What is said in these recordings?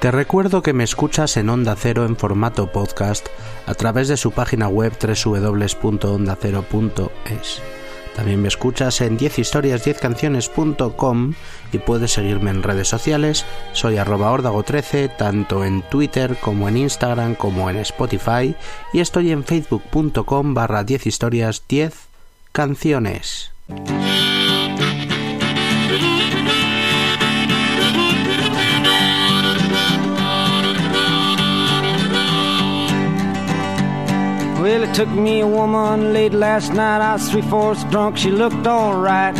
Te recuerdo que me escuchas en Onda Cero en formato podcast a través de su página web www.ondacero.es. También me escuchas en 10historias10canciones.com y puedes seguirme en redes sociales. Soy arroba 13 tanto en Twitter como en Instagram como en Spotify y estoy en facebook.com barra 10 historias 10 canciones. It took me a woman late last night. I was three fourths drunk. She looked alright.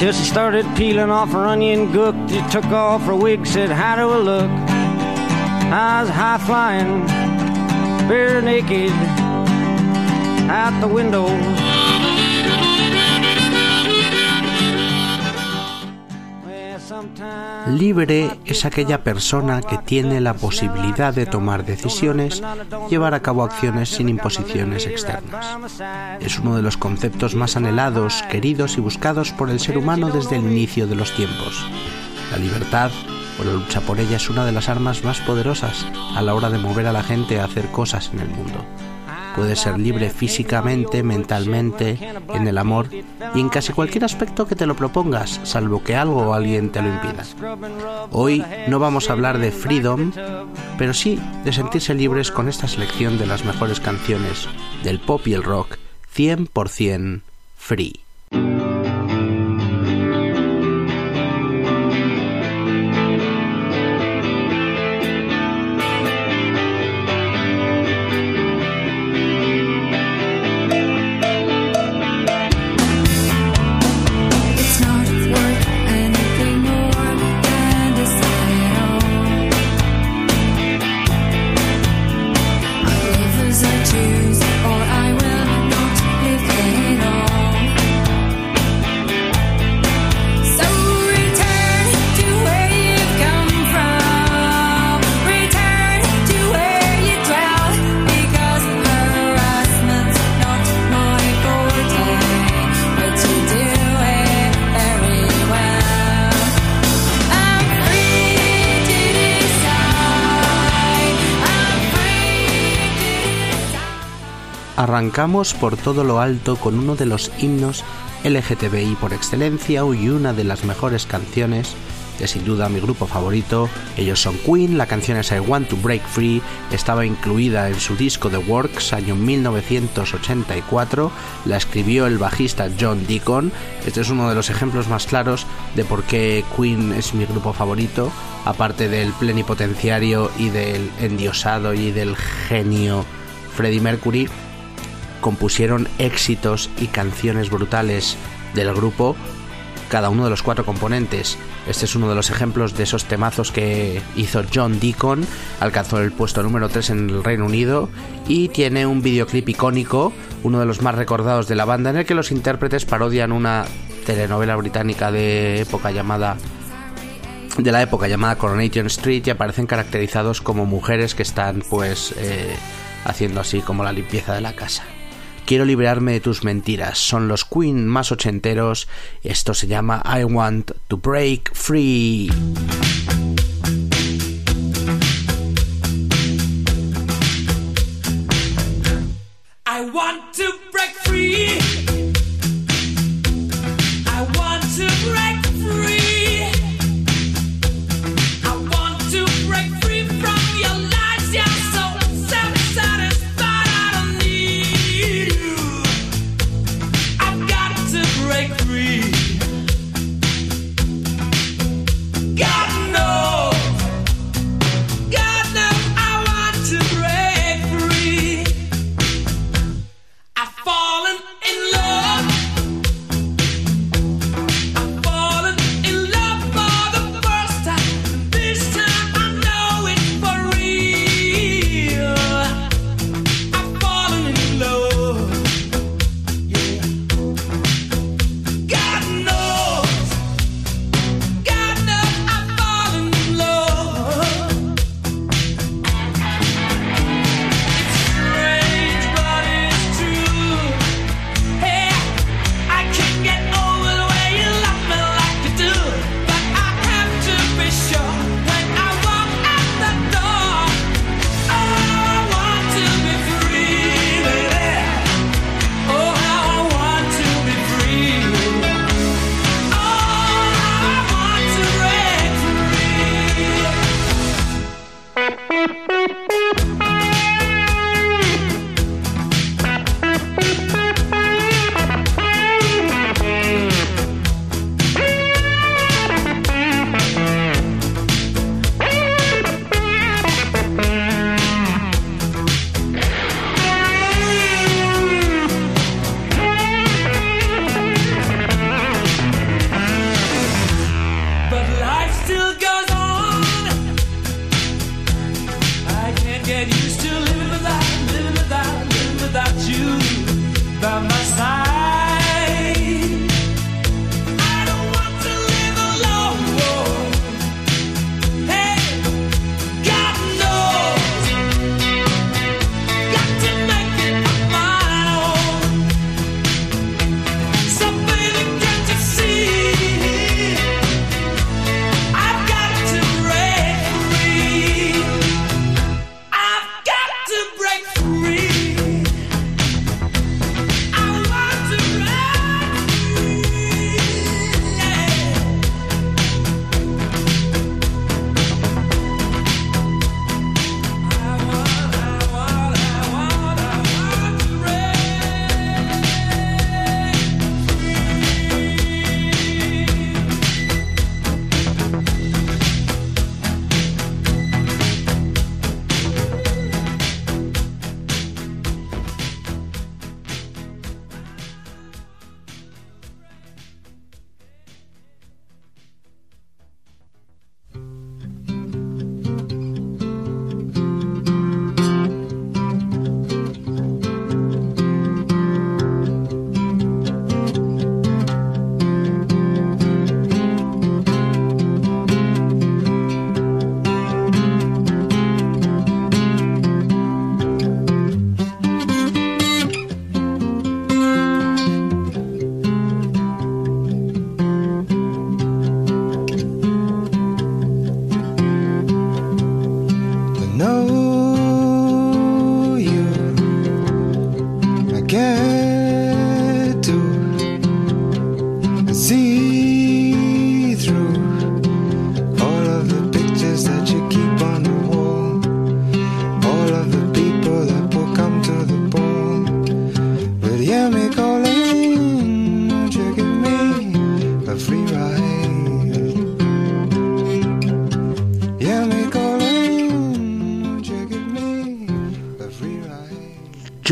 Till she started peeling off her onion gook. She took off her wig, said, How do I look? I was high flying, bare naked, out the window. Libre es aquella persona que tiene la posibilidad de tomar decisiones, llevar a cabo acciones sin imposiciones externas. Es uno de los conceptos más anhelados, queridos y buscados por el ser humano desde el inicio de los tiempos. La libertad o la lucha por ella es una de las armas más poderosas a la hora de mover a la gente a hacer cosas en el mundo. Puedes ser libre físicamente, mentalmente, en el amor y en casi cualquier aspecto que te lo propongas, salvo que algo o alguien te lo impida. Hoy no vamos a hablar de freedom, pero sí de sentirse libres con esta selección de las mejores canciones del pop y el rock 100% free. Arrancamos por todo lo alto con uno de los himnos LGTBI por excelencia y una de las mejores canciones de sin duda mi grupo favorito. Ellos son Queen, la canción es I Want to Break Free, estaba incluida en su disco The Works año 1984, la escribió el bajista John Deacon. Este es uno de los ejemplos más claros de por qué Queen es mi grupo favorito, aparte del plenipotenciario y del endiosado y del genio Freddie Mercury compusieron éxitos y canciones brutales del grupo, cada uno de los cuatro componentes. Este es uno de los ejemplos de esos temazos que hizo John Deacon, alcanzó el puesto número 3 en el Reino Unido y tiene un videoclip icónico, uno de los más recordados de la banda, en el que los intérpretes parodian una telenovela británica de época llamada de la época llamada Coronation Street y aparecen caracterizados como mujeres que están pues eh, haciendo así como la limpieza de la casa. Quiero liberarme de tus mentiras. Son los Queen más ochenteros. Esto se llama I Want to Break Free. I want to break free.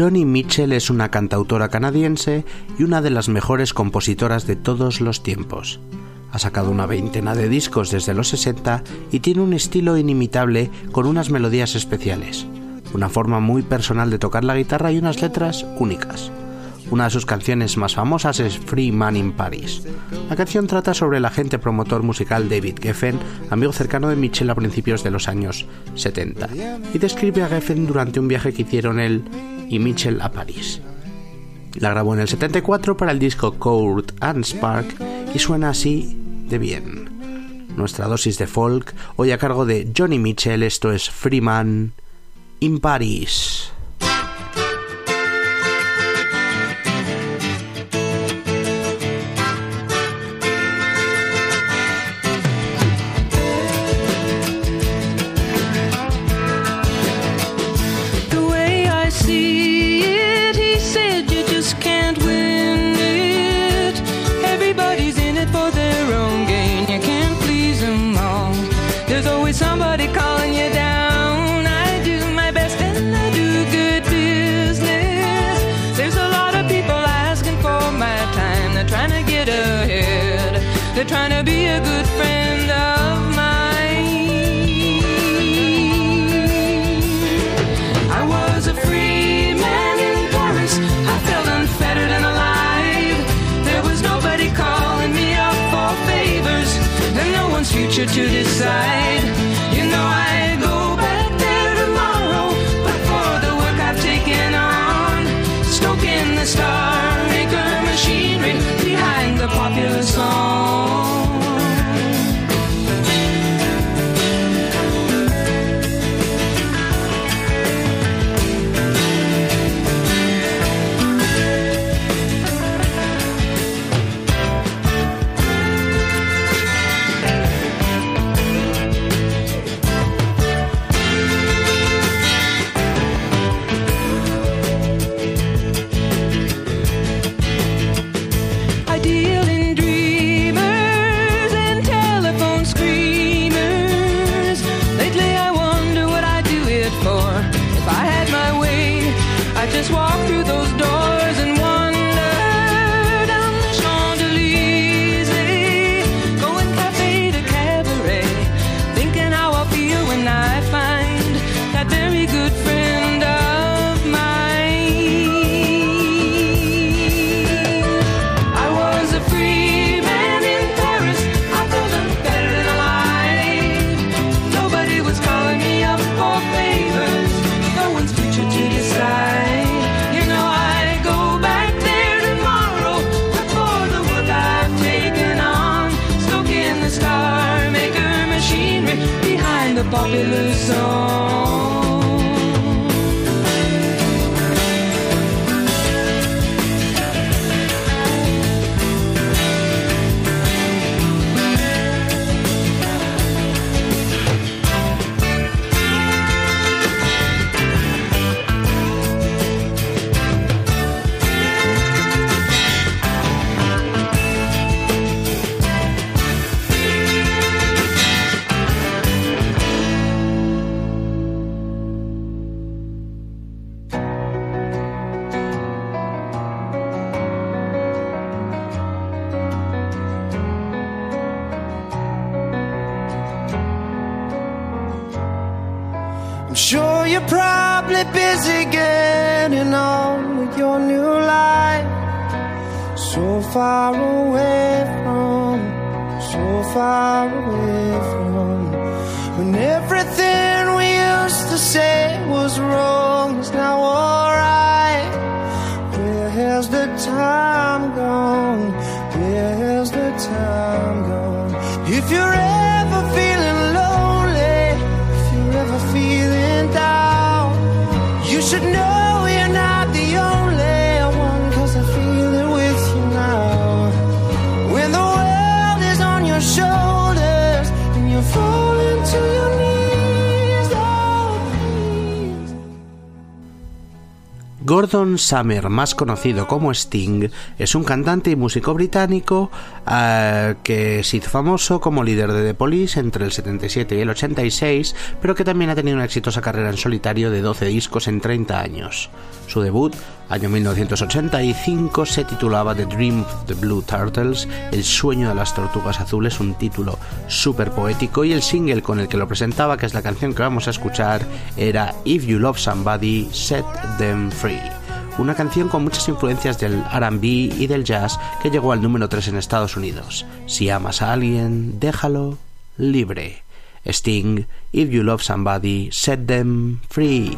Johnny Mitchell es una cantautora canadiense y una de las mejores compositoras de todos los tiempos. Ha sacado una veintena de discos desde los 60 y tiene un estilo inimitable con unas melodías especiales, una forma muy personal de tocar la guitarra y unas letras únicas. Una de sus canciones más famosas es Free Man in Paris. La canción trata sobre el agente promotor musical David Geffen, amigo cercano de Mitchell a principios de los años 70, y describe a Geffen durante un viaje que hicieron él y Mitchell a París. La grabó en el 74 para el disco Court and Spark y suena así de bien. Nuestra dosis de folk, hoy a cargo de Johnny Mitchell, esto es Freeman in Paris. They're trying to be a good friend of mine. I was a free man in Paris. I felt unfettered and alive. There was nobody calling me up for favors, and no one's future to decide. Summer, más conocido como Sting, es un cantante y músico británico eh, que se hizo famoso como líder de The Police entre el 77 y el 86, pero que también ha tenido una exitosa carrera en solitario de 12 discos en 30 años. Su debut, año 1985, se titulaba The Dream of the Blue Turtles, El sueño de las tortugas azules, un título súper poético, y el single con el que lo presentaba, que es la canción que vamos a escuchar, era If You Love Somebody, Set Them Free. Una canción con muchas influencias del RB y del jazz que llegó al número 3 en Estados Unidos. Si amas a alguien, déjalo libre. Sting, If You Love Somebody, Set Them Free.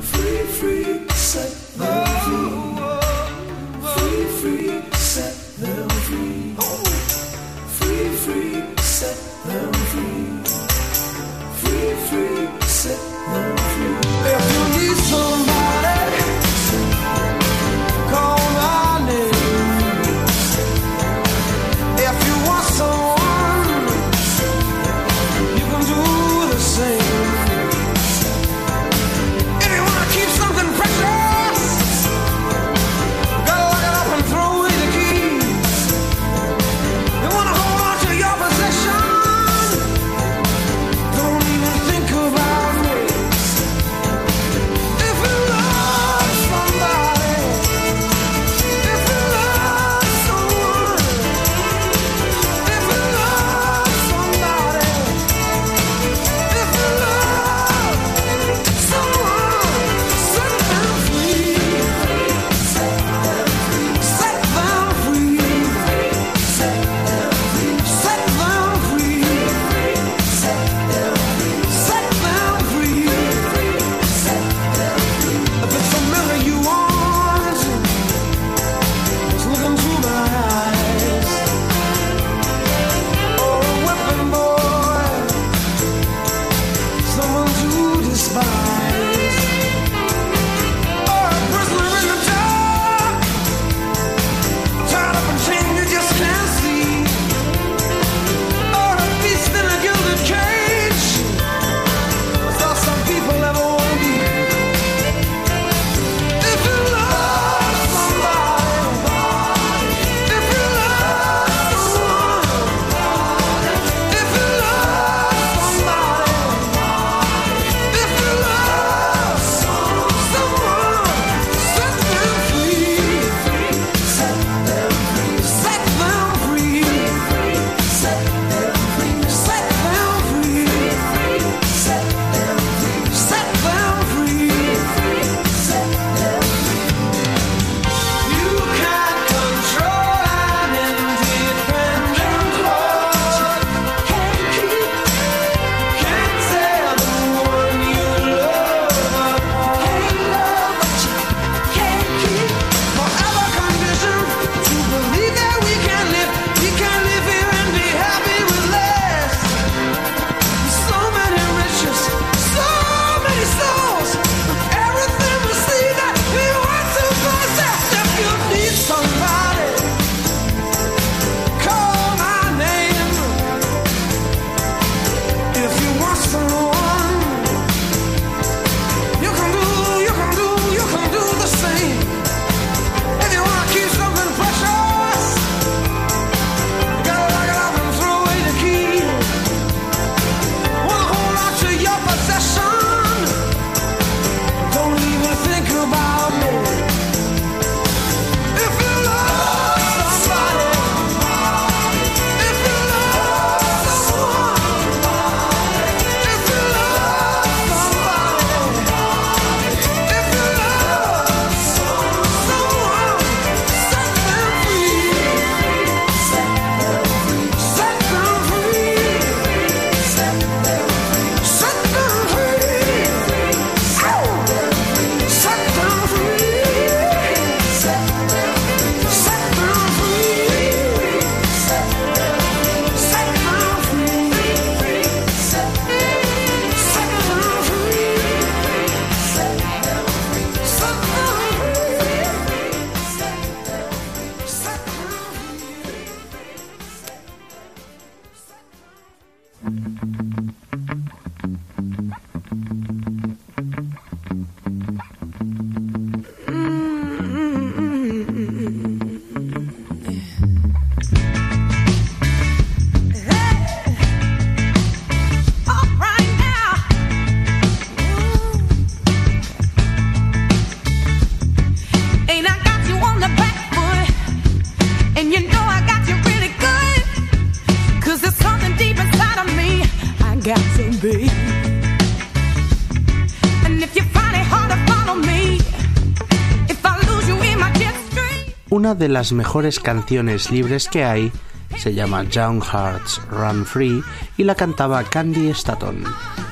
De las mejores canciones libres que hay se llama Young Hearts Run Free y la cantaba Candy Staton,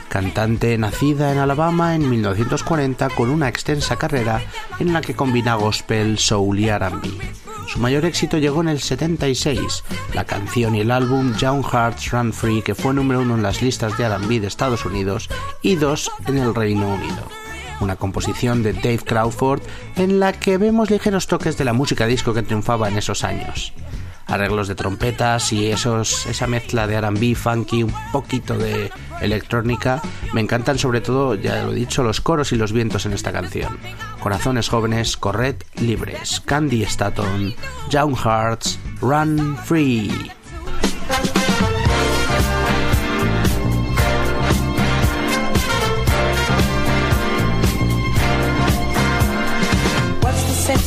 cantante nacida en Alabama en 1940 con una extensa carrera en la que combina gospel, soul y R&B. Su mayor éxito llegó en el 76, la canción y el álbum Young Hearts Run Free que fue número uno en las listas de R&B de Estados Unidos y dos en el Reino Unido una composición de Dave Crawford en la que vemos ligeros toques de la música disco que triunfaba en esos años arreglos de trompetas y esos, esa mezcla de R&B, funky, un poquito de electrónica. Me encantan sobre todo, ya lo he dicho, los coros y los vientos en esta canción. Corazones jóvenes, corred libres. Candy Staton, Young Hearts, Run Free.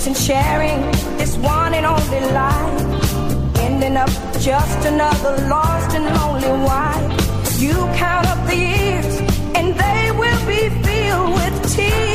In sharing this one and only life? Ending up just another lost and lonely wife. You count up the years and they will be filled with tears.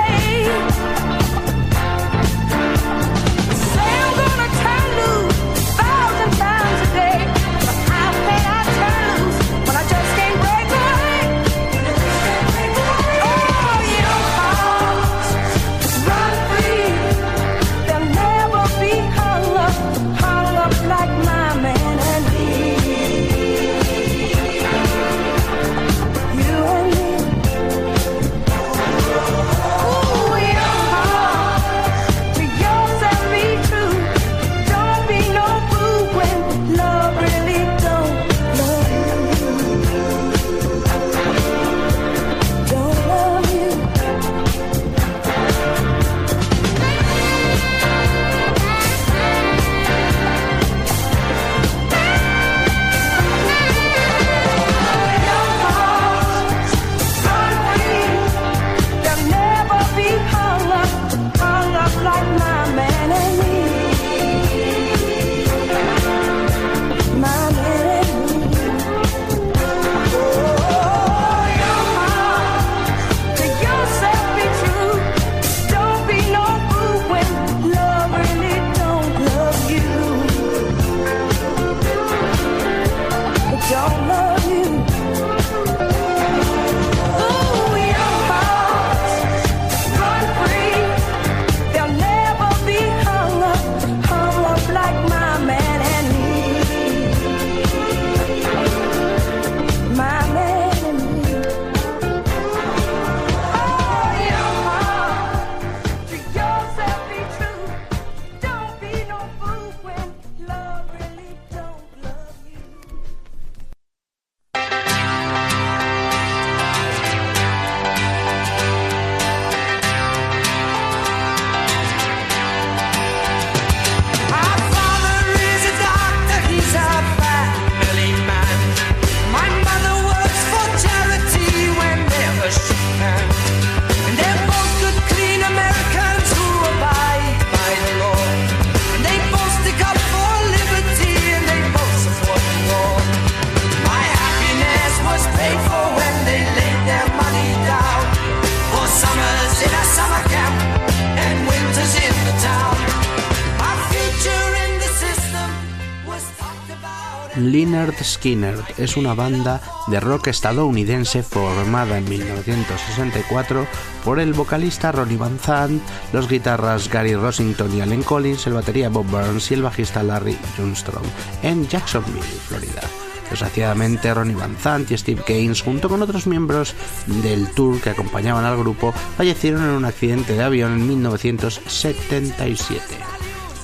Leonard Skinner es una banda de rock estadounidense formada en 1964 por el vocalista Ronnie Van Zant, los guitarras Gary Rossington y Allen Collins, el batería Bob Burns y el bajista Larry Johnstrom en Jacksonville, Florida. Desgraciadamente, Ronnie Van Zant y Steve Gaines, junto con otros miembros del tour que acompañaban al grupo, fallecieron en un accidente de avión en 1977.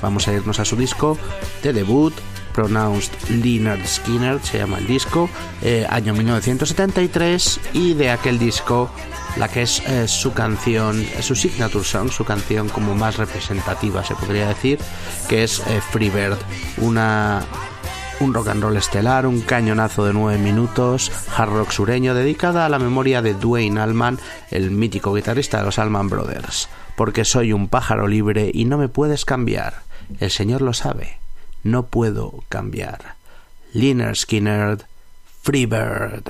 Vamos a irnos a su disco de debut, Pronounced Leonard Skinner, se llama el disco, eh, año 1973, y de aquel disco la que es eh, su canción, su signature song, su canción como más representativa se podría decir, que es eh, Freebird, una un rock and roll estelar, un cañonazo de nueve minutos, hard rock sureño, dedicada a la memoria de Dwayne Allman, el mítico guitarrista de los Allman Brothers. Porque soy un pájaro libre y no me puedes cambiar. El Señor lo sabe. No puedo cambiar. Liner Skinner, Freebird.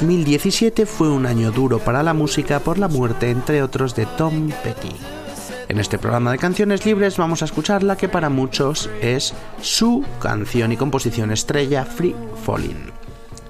2017 fue un año duro para la música por la muerte, entre otros, de Tom Petty. En este programa de canciones libres vamos a escuchar la que para muchos es su canción y composición estrella, Free Falling.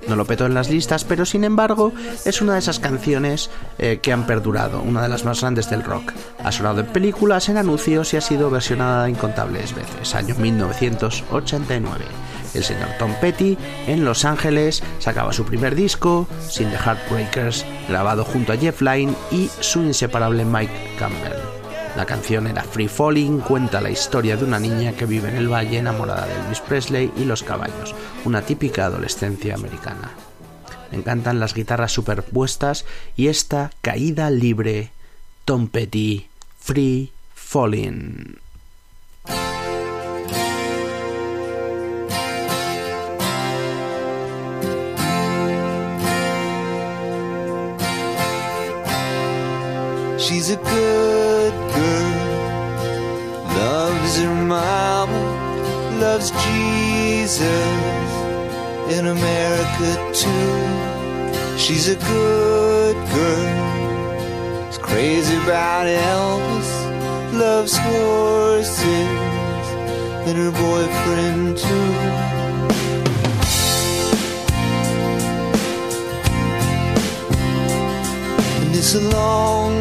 No lo petó en las listas, pero sin embargo es una de esas canciones eh, que han perdurado, una de las más grandes del rock. Ha sonado en películas, en anuncios y ha sido versionada incontables veces. Año 1989. El señor Tom Petty en Los Ángeles sacaba su primer disco, Sin the Heartbreakers, grabado junto a Jeff Lynne y su inseparable Mike Campbell. La canción era Free Falling, cuenta la historia de una niña que vive en el valle enamorada de Elvis Presley y los caballos, una típica adolescencia americana. Me encantan las guitarras superpuestas y esta caída libre, Tom Petty, Free Falling. She's a good girl, loves her mama, loves Jesus in America too. She's a good girl, is crazy about Elvis, loves horses and her boyfriend too. And it's a long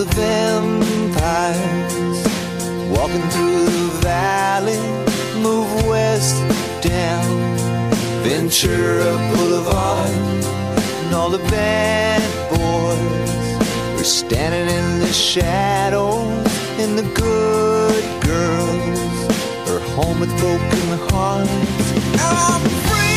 The vampires walking through the valley move west down Ventura Boulevard, and all the bad boys are standing in the shadows, and the good girls are home with broken hearts. I'm free.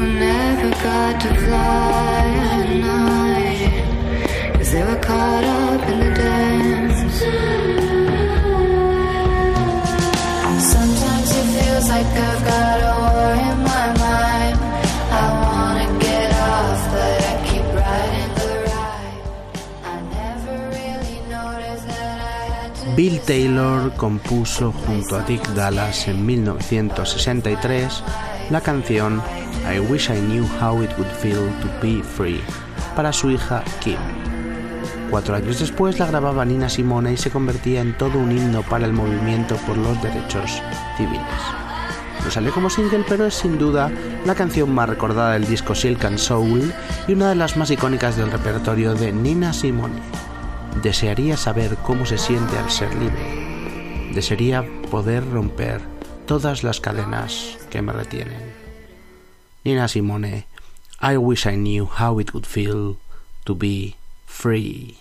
Never got to fly at night. Cause they were caught up in the dance. Sometimes it feels like I've got a war in my mind. I wanna get off, but I keep riding the ride. I never really noticed that I had to. Bill Taylor compuso junto a Dick Dallas en 1963 la canción I Wish I Knew How It Would Feel to Be Free para su hija Kim. Cuatro años después la grababa Nina Simone y se convertía en todo un himno para el movimiento por los derechos civiles. No sale como single, pero es sin duda la canción más recordada del disco Silk and Soul y una de las más icónicas del repertorio de Nina Simone. Desearía saber cómo se siente al ser libre. Desearía poder romper todas las cadenas que me retienen. Nina Simone, I wish I knew how it would feel to be free.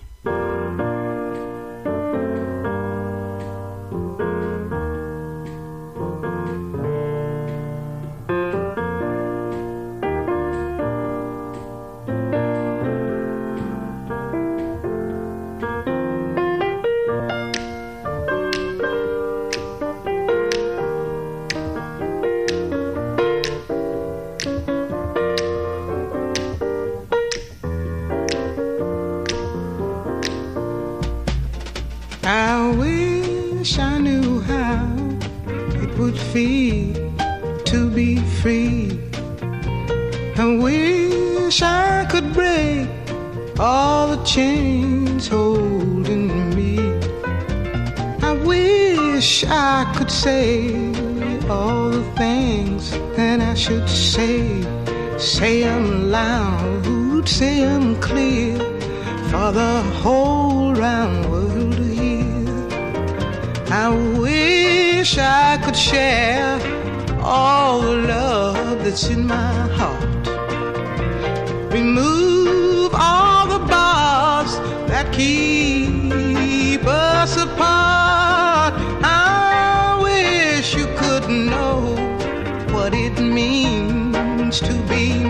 Loud, say them clear for the whole round world to hear. I wish I could share all the love that's in my heart. Remove all the bars that keep us apart. I wish you could know what it means to be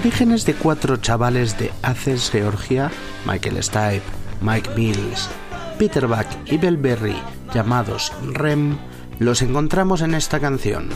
orígenes de cuatro chavales de Athens, Georgia, Michael Stipe, Mike Mills Peter Buck y Belberry, llamados REM, los encontramos en esta canción,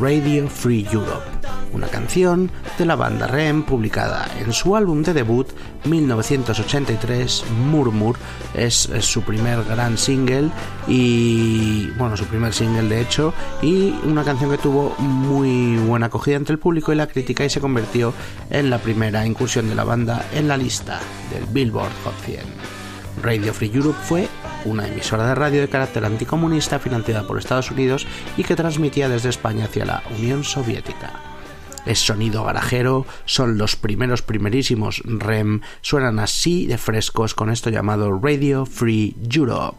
Radio Free Europe, una canción de la banda REM publicada en su álbum de debut 1983, Murmur, es, su primer gran single y, bueno, su primer single de hecho, y una canción que tuvo muy buena acogida entre el público y la crítica y se convirtió en la primera incursión de la banda en la lista del Billboard Hot 100. Radio Free Europe fue una emisora de radio de carácter anticomunista financiada por Estados Unidos y que transmitía desde España hacia la Unión Soviética. Es sonido garajero, son los primeros primerísimos REM, suenan así de frescos con esto llamado Radio Free Europe.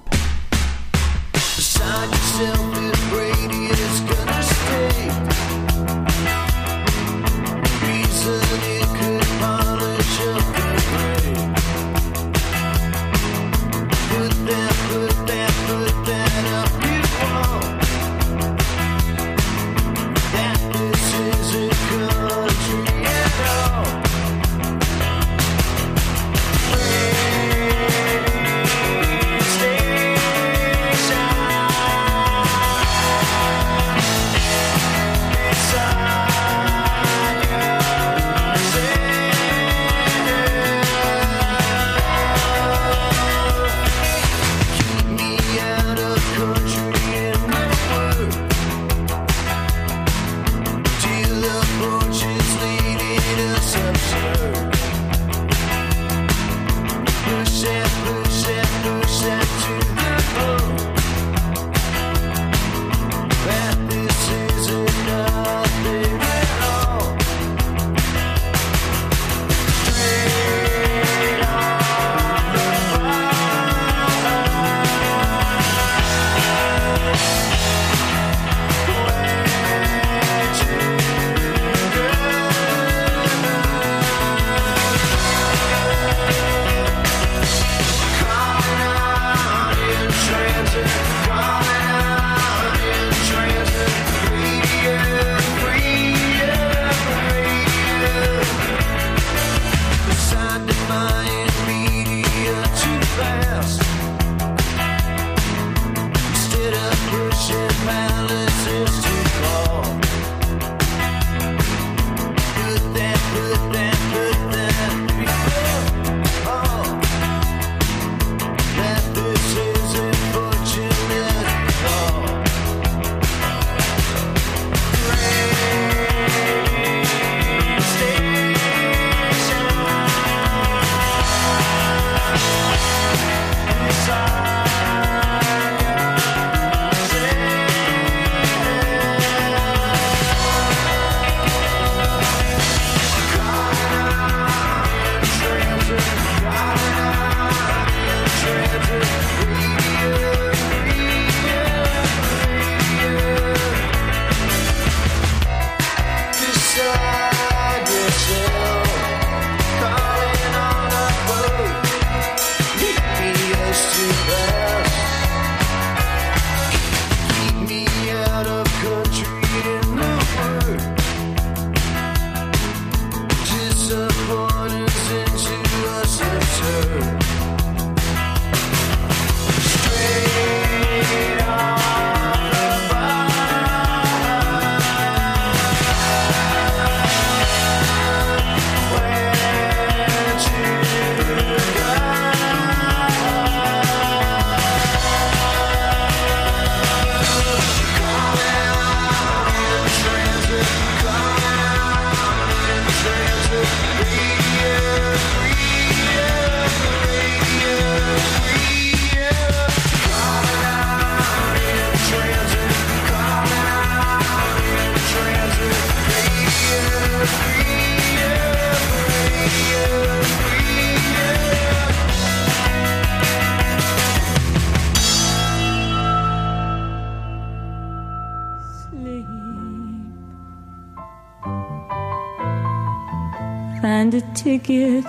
Ticket,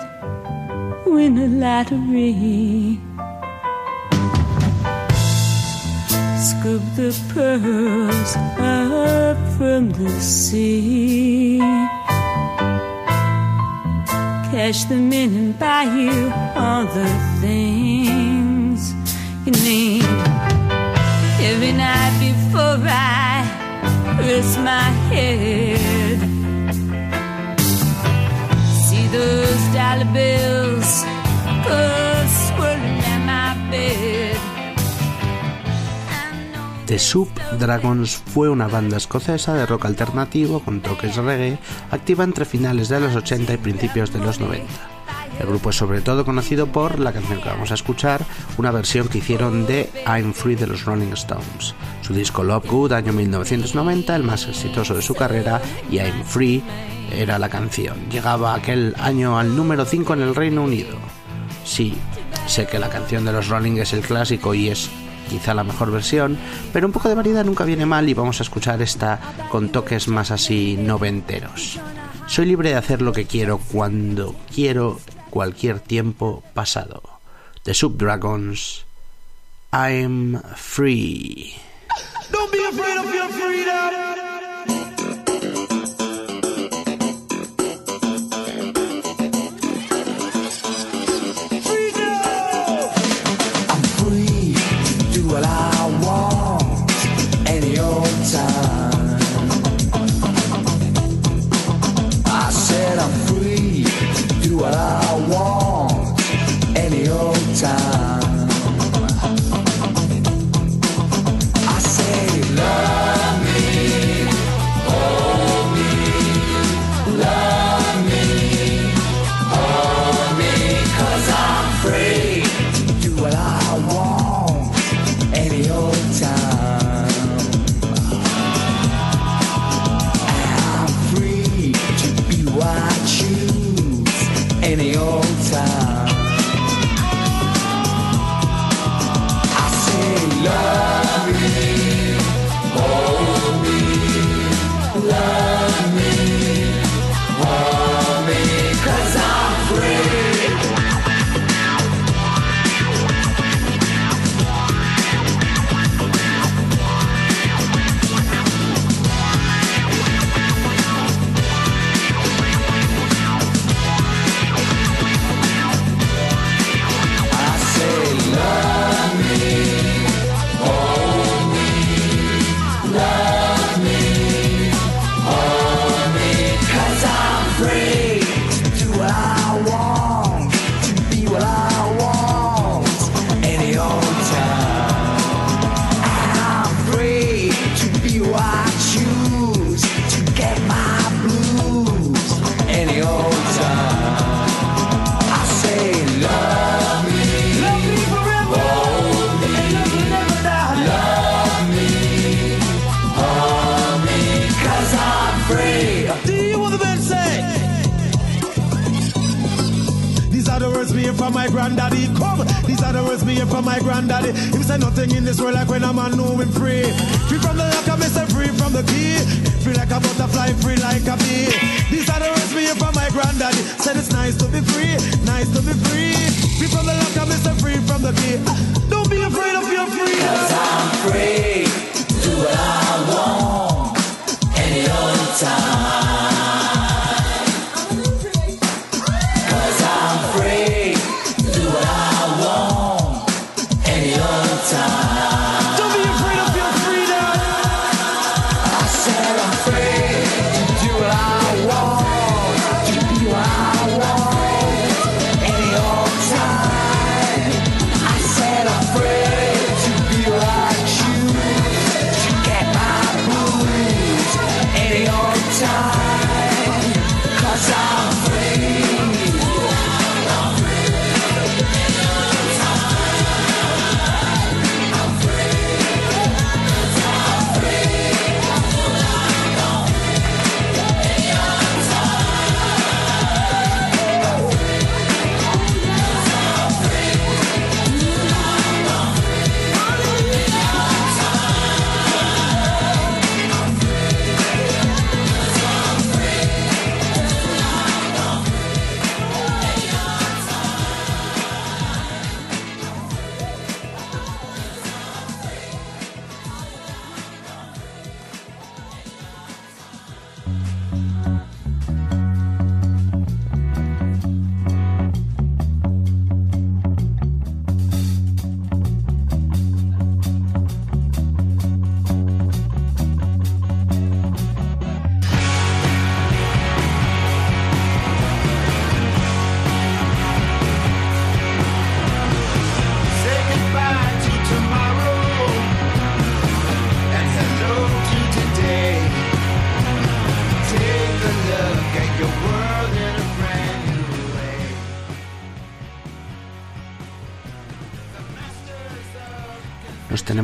win a lottery. Dragons fue una banda escocesa de rock alternativo con toques reggae, activa entre finales de los 80 y principios de los 90. El grupo es sobre todo conocido por la canción que vamos a escuchar, una versión que hicieron de I'm Free de los Rolling Stones. Su disco Love Good, año 1990, el más exitoso de su carrera, y I'm Free era la canción. Llegaba aquel año al número 5 en el Reino Unido. Sí, sé que la canción de los Rolling es el clásico y es quizá la mejor versión, pero un poco de variedad nunca viene mal y vamos a escuchar esta con toques más así noventeros. Soy libre de hacer lo que quiero cuando quiero cualquier tiempo pasado. The Subdragons, I'm free. Don't be afraid of your freedom.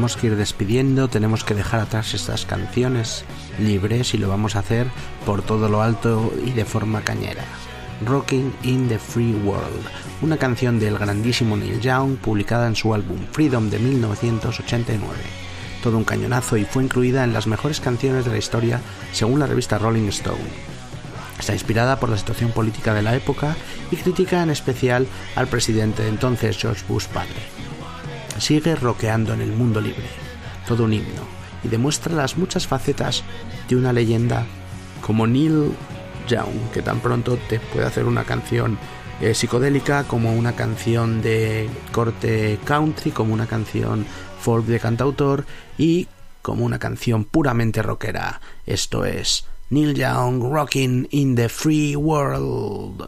Tenemos que ir despidiendo, tenemos que dejar atrás estas canciones libres y lo vamos a hacer por todo lo alto y de forma cañera. Rocking in the Free World, una canción del grandísimo Neil Young publicada en su álbum Freedom de 1989. Todo un cañonazo y fue incluida en las mejores canciones de la historia según la revista Rolling Stone. Está inspirada por la situación política de la época y critica en especial al presidente de entonces George Bush padre. Sigue rockeando en el mundo libre, todo un himno, y demuestra las muchas facetas de una leyenda como Neil Young, que tan pronto te puede hacer una canción eh, psicodélica como una canción de corte country, como una canción folk de cantautor y como una canción puramente rockera. Esto es Neil Young Rocking in the Free World.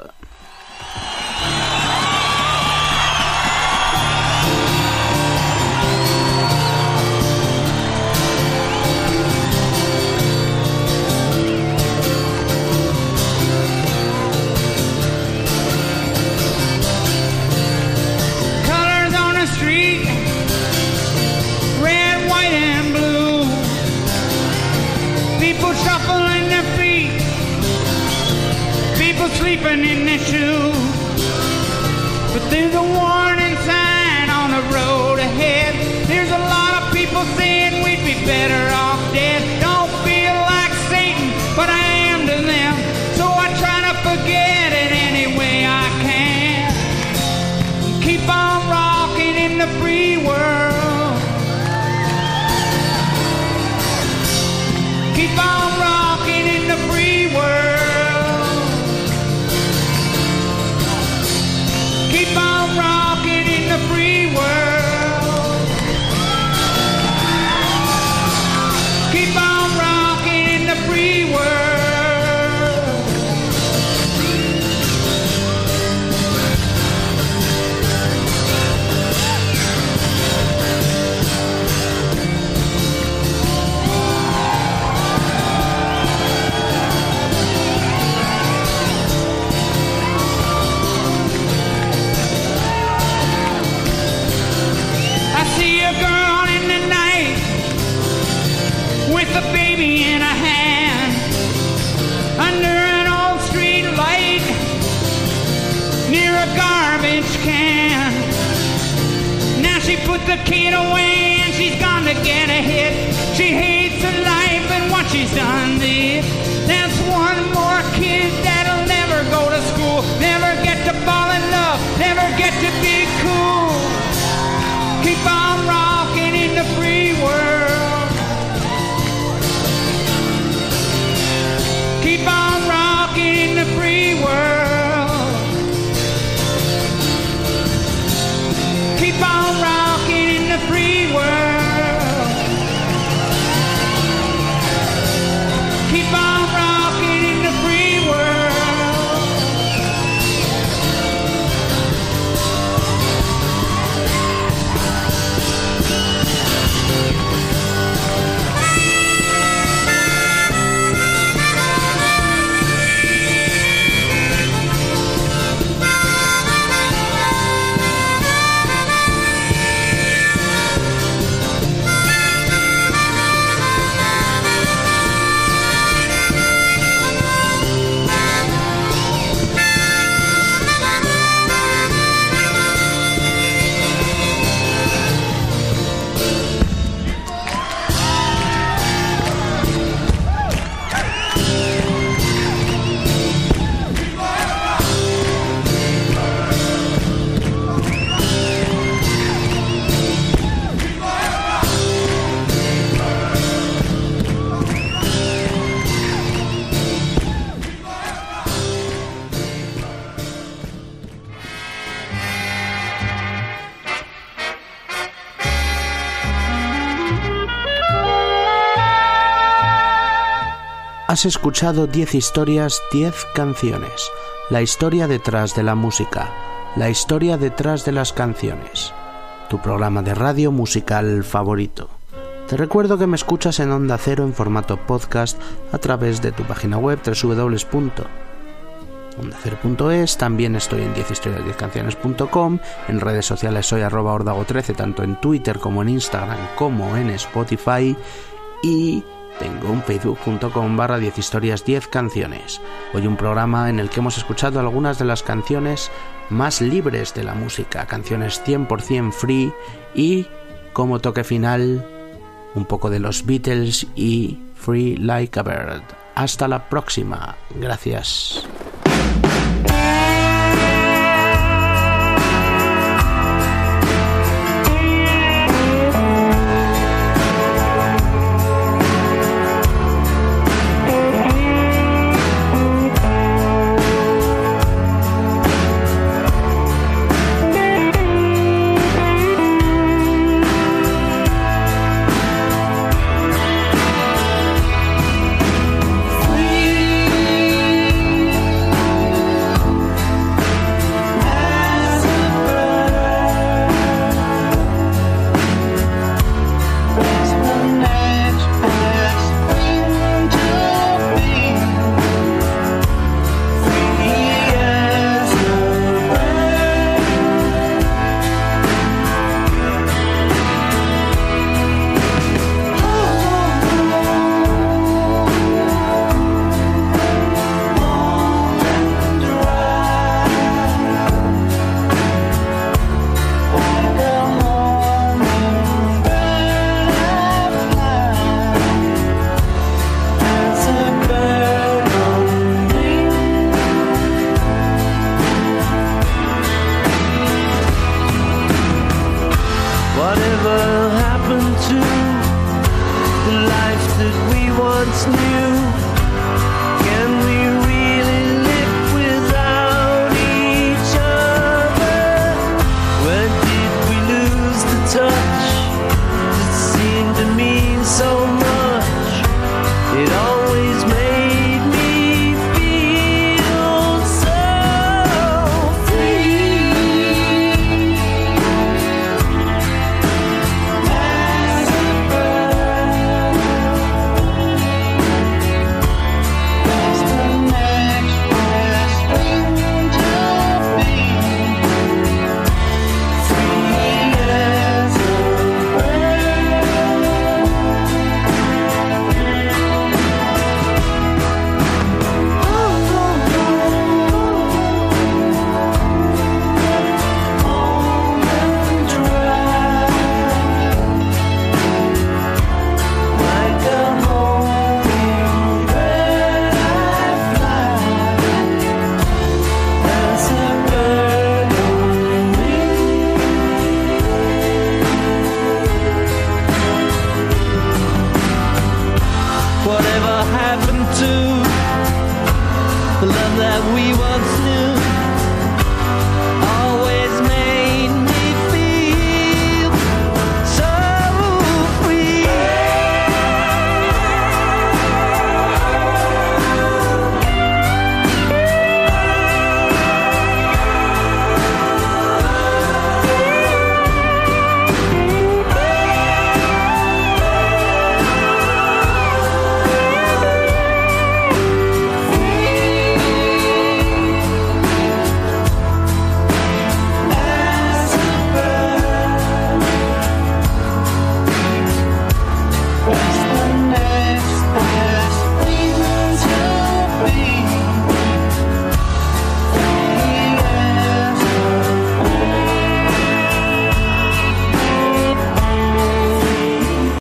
Never get to be cool. Keep on Has escuchado 10 historias, 10 canciones. La historia detrás de la música. La historia detrás de las canciones. Tu programa de radio musical favorito. Te recuerdo que me escuchas en Onda Cero en formato podcast a través de tu página web www ondacero.es, también estoy en 10historias10canciones.com, en redes sociales soy arroba ordago13, tanto en Twitter como en Instagram como en Spotify y tengo un facebook.com barra 10 historias 10 canciones. Hoy un programa en el que hemos escuchado algunas de las canciones más libres de la música, canciones 100% free y como toque final un poco de los Beatles y Free Like a Bird. Hasta la próxima. Gracias.